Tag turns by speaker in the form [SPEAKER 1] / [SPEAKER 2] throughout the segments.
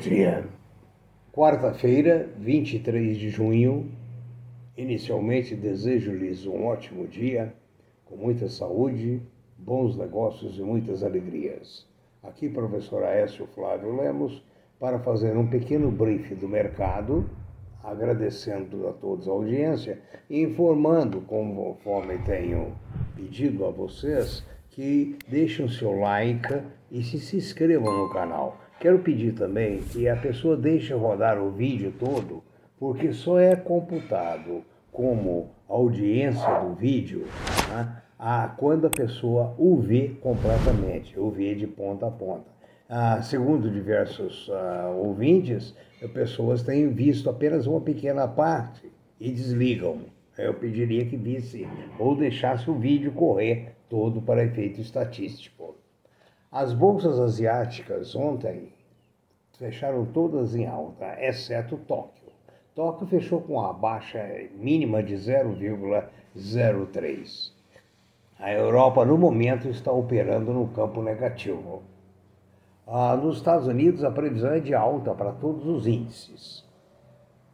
[SPEAKER 1] dia. Quarta-feira, 23 de junho. Inicialmente desejo-lhes um ótimo dia, com muita saúde, bons negócios e muitas alegrias. Aqui, professor Aécio Flávio Lemos, para fazer um pequeno brief do mercado, agradecendo a todos a audiência e informando, conforme tenho pedido a vocês, que deixem o seu like e se, se inscrevam no canal. Quero pedir também que a pessoa deixe rodar o vídeo todo, porque só é computado como audiência do vídeo né, a, quando a pessoa o vê completamente, o vê de ponta a ponta. Ah, segundo diversos ah, ouvintes, pessoas têm visto apenas uma pequena parte e desligam. Eu pediria que visse ou deixasse o vídeo correr todo para efeito estatístico. As bolsas asiáticas ontem fecharam todas em alta, exceto Tóquio. Tóquio fechou com a baixa mínima de 0,03. A Europa, no momento, está operando no campo negativo. Ah, nos Estados Unidos, a previsão é de alta para todos os índices.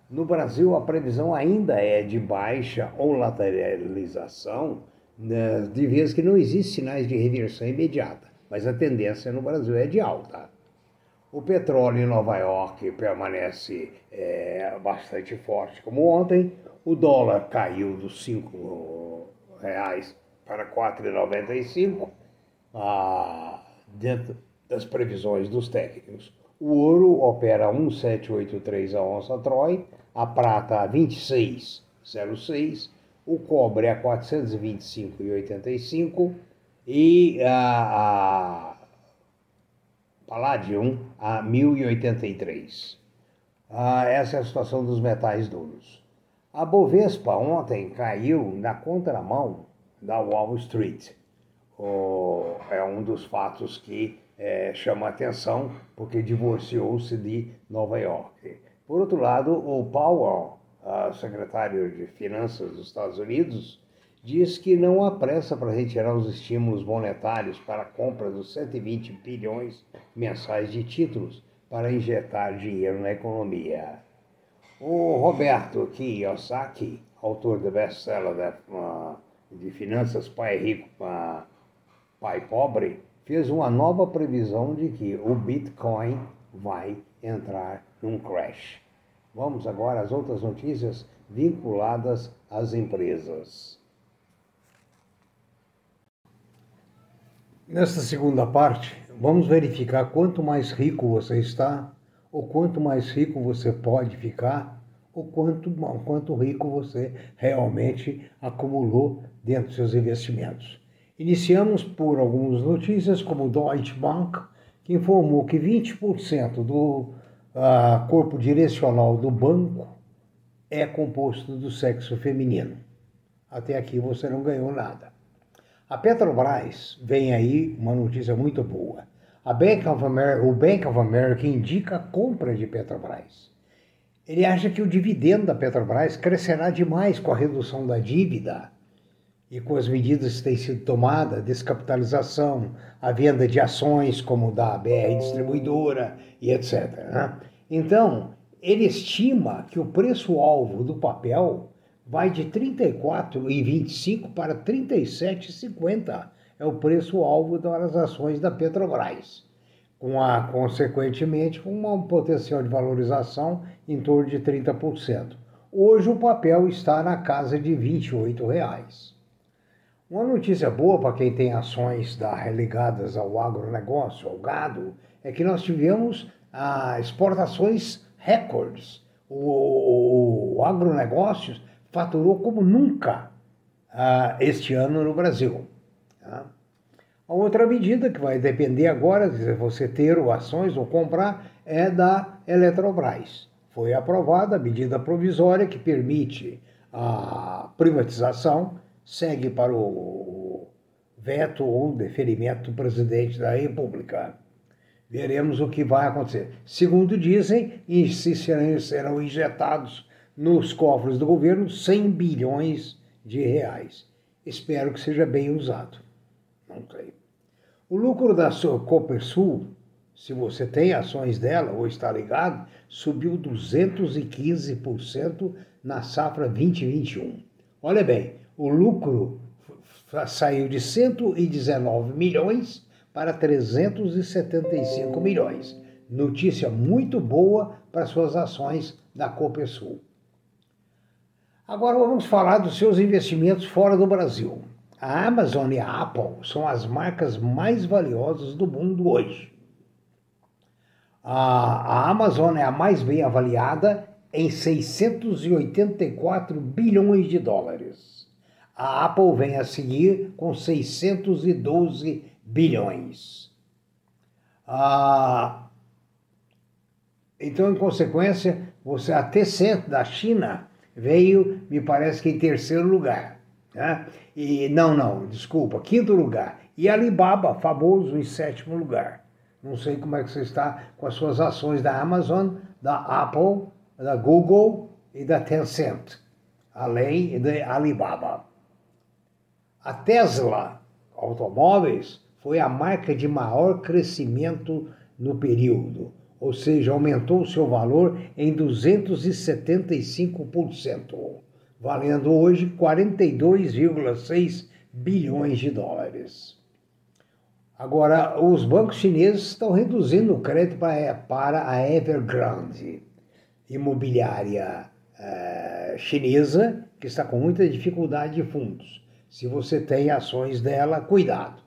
[SPEAKER 1] No Brasil, a previsão ainda é de baixa ou lateralização, né, de vez que não existe sinais de reversão imediata mas a tendência no Brasil é de alta. O petróleo em Nova York permanece é, bastante forte, como ontem. O dólar caiu dos 5 reais para 4,95, ah, dentro das previsões dos técnicos. O ouro opera 1,783 a onça Troy, a prata a 26,06, o cobre a 425,85 e a, a Palladium a 1083. Ah, essa é a situação dos metais duros. A Bovespa ontem caiu na contramão da Wall Street. é um dos fatos que é, chama atenção, porque divorciou-se de Nova York. Por outro lado, o Powell, secretário de Finanças dos Estados Unidos, diz que não há pressa para retirar os estímulos monetários para a compra dos 120 bilhões mensais de títulos para injetar dinheiro na economia. O Roberto Kiyosaki, autor do best-seller de Finanças Pai Rico, Pai Pobre, fez uma nova previsão de que o Bitcoin vai entrar num crash. Vamos agora às outras notícias vinculadas às empresas. Nesta segunda parte, vamos verificar quanto mais rico você está, ou quanto mais rico você pode ficar, ou quanto, quanto rico você realmente acumulou dentro dos seus investimentos. Iniciamos por algumas notícias, como o Deutsche Bank, que informou que 20% do uh, corpo direcional do banco é composto do sexo feminino. Até aqui você não ganhou nada. A Petrobras vem aí uma notícia muito boa. A Bank of America, o Bank of America indica a compra de Petrobras. Ele acha que o dividendo da Petrobras crescerá demais com a redução da dívida e com as medidas que têm sido tomadas, descapitalização, a venda de ações como da BR Distribuidora e etc. Né? Então, ele estima que o preço-alvo do papel vai de 34,25 para 37,50. É o preço-alvo das ações da Petrobras, com a, consequentemente, com um potencial de valorização em torno de 30%. Hoje o papel está na casa de 28 reais. Uma notícia boa para quem tem ações da, ligadas ao agronegócio, ao gado, é que nós tivemos ah, exportações recordes. O, o, o agronegócio faturou como nunca ah, este ano no Brasil. Tá? A outra medida que vai depender agora de você ter ações ou comprar é da Eletrobras. Foi aprovada a medida provisória que permite a privatização, segue para o veto ou deferimento do presidente da República. Veremos o que vai acontecer. Segundo dizem, serão injetados nos cofres do governo 100 bilhões de reais. Espero que seja bem usado. Não sei. O lucro da Copersul se você tem ações dela ou está ligado, subiu 215% na safra 2021. Olha bem, o lucro saiu de 119 milhões para 375 milhões. Notícia muito boa para suas ações da Copesul. Agora vamos falar dos seus investimentos fora do Brasil. A Amazon e a Apple são as marcas mais valiosas do mundo hoje. A, Amazon é a mais bem avaliada em 684 bilhões de dólares. A Apple vem a seguir com 612 bilhões. Ah, então, em consequência, você a Tencent da China veio, me parece que em terceiro lugar. Né? E não, não, desculpa, quinto lugar. E Alibaba, famoso, em sétimo lugar. Não sei como é que você está com as suas ações da Amazon, da Apple, da Google e da Tencent, além de Alibaba. A Tesla Automóveis foi a marca de maior crescimento no período, ou seja, aumentou seu valor em 275%, valendo hoje 42,6 bilhões de dólares. Agora, os bancos chineses estão reduzindo o crédito para a Evergrande, imobiliária eh, chinesa, que está com muita dificuldade de fundos. Se você tem ações dela, cuidado.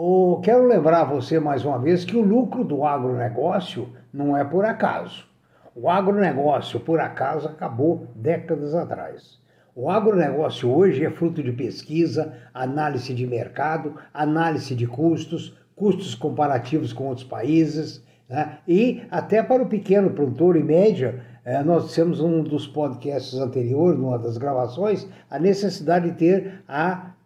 [SPEAKER 1] Oh, quero lembrar você mais uma vez que o lucro do agronegócio não é por acaso. O agronegócio, por acaso, acabou décadas atrás. O agronegócio hoje é fruto de pesquisa, análise de mercado, análise de custos, custos comparativos com outros países, né? e até para o pequeno produtor e média, eh, nós dissemos um dos podcasts anteriores, numa das gravações, a necessidade de ter a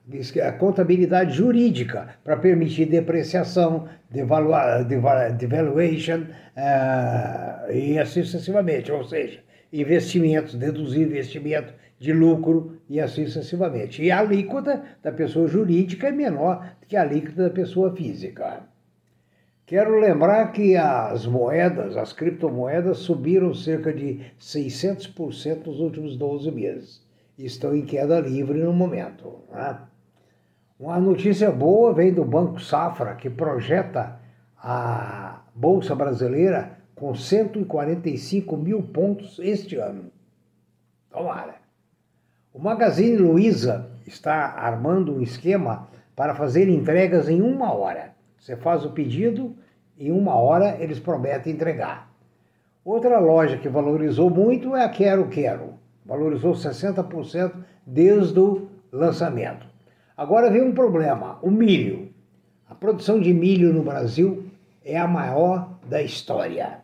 [SPEAKER 1] a contabilidade jurídica para permitir depreciação, devalua, devaluation uh, e assim sucessivamente, ou seja, investimentos, deduzir investimento de lucro e assim sucessivamente. E a alíquota da pessoa jurídica é menor do que a alíquota da pessoa física. Quero lembrar que as moedas, as criptomoedas, subiram cerca de 600% nos últimos 12 meses. Estão em queda livre no momento. Né? Uma notícia boa vem do Banco Safra, que projeta a Bolsa Brasileira com 145 mil pontos este ano. Tomara. O Magazine Luiza está armando um esquema para fazer entregas em uma hora. Você faz o pedido, em uma hora eles prometem entregar. Outra loja que valorizou muito é a Quero Quero. Valorizou 60% desde o lançamento. Agora vem um problema: o milho. A produção de milho no Brasil é a maior da história.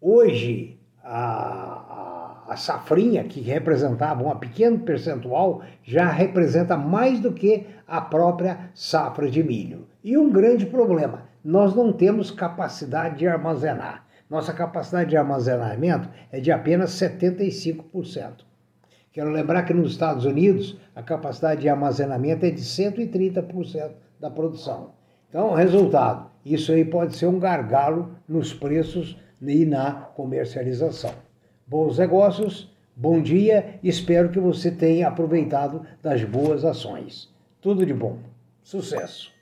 [SPEAKER 1] Hoje, a, a, a safrinha, que representava um pequeno percentual, já representa mais do que a própria safra de milho. E um grande problema: nós não temos capacidade de armazenar. Nossa capacidade de armazenamento é de apenas 75%. Quero lembrar que nos Estados Unidos a capacidade de armazenamento é de 130% da produção. Então, resultado, isso aí pode ser um gargalo nos preços e na comercialização. Bons negócios, bom dia, espero que você tenha aproveitado das boas ações. Tudo de bom. Sucesso!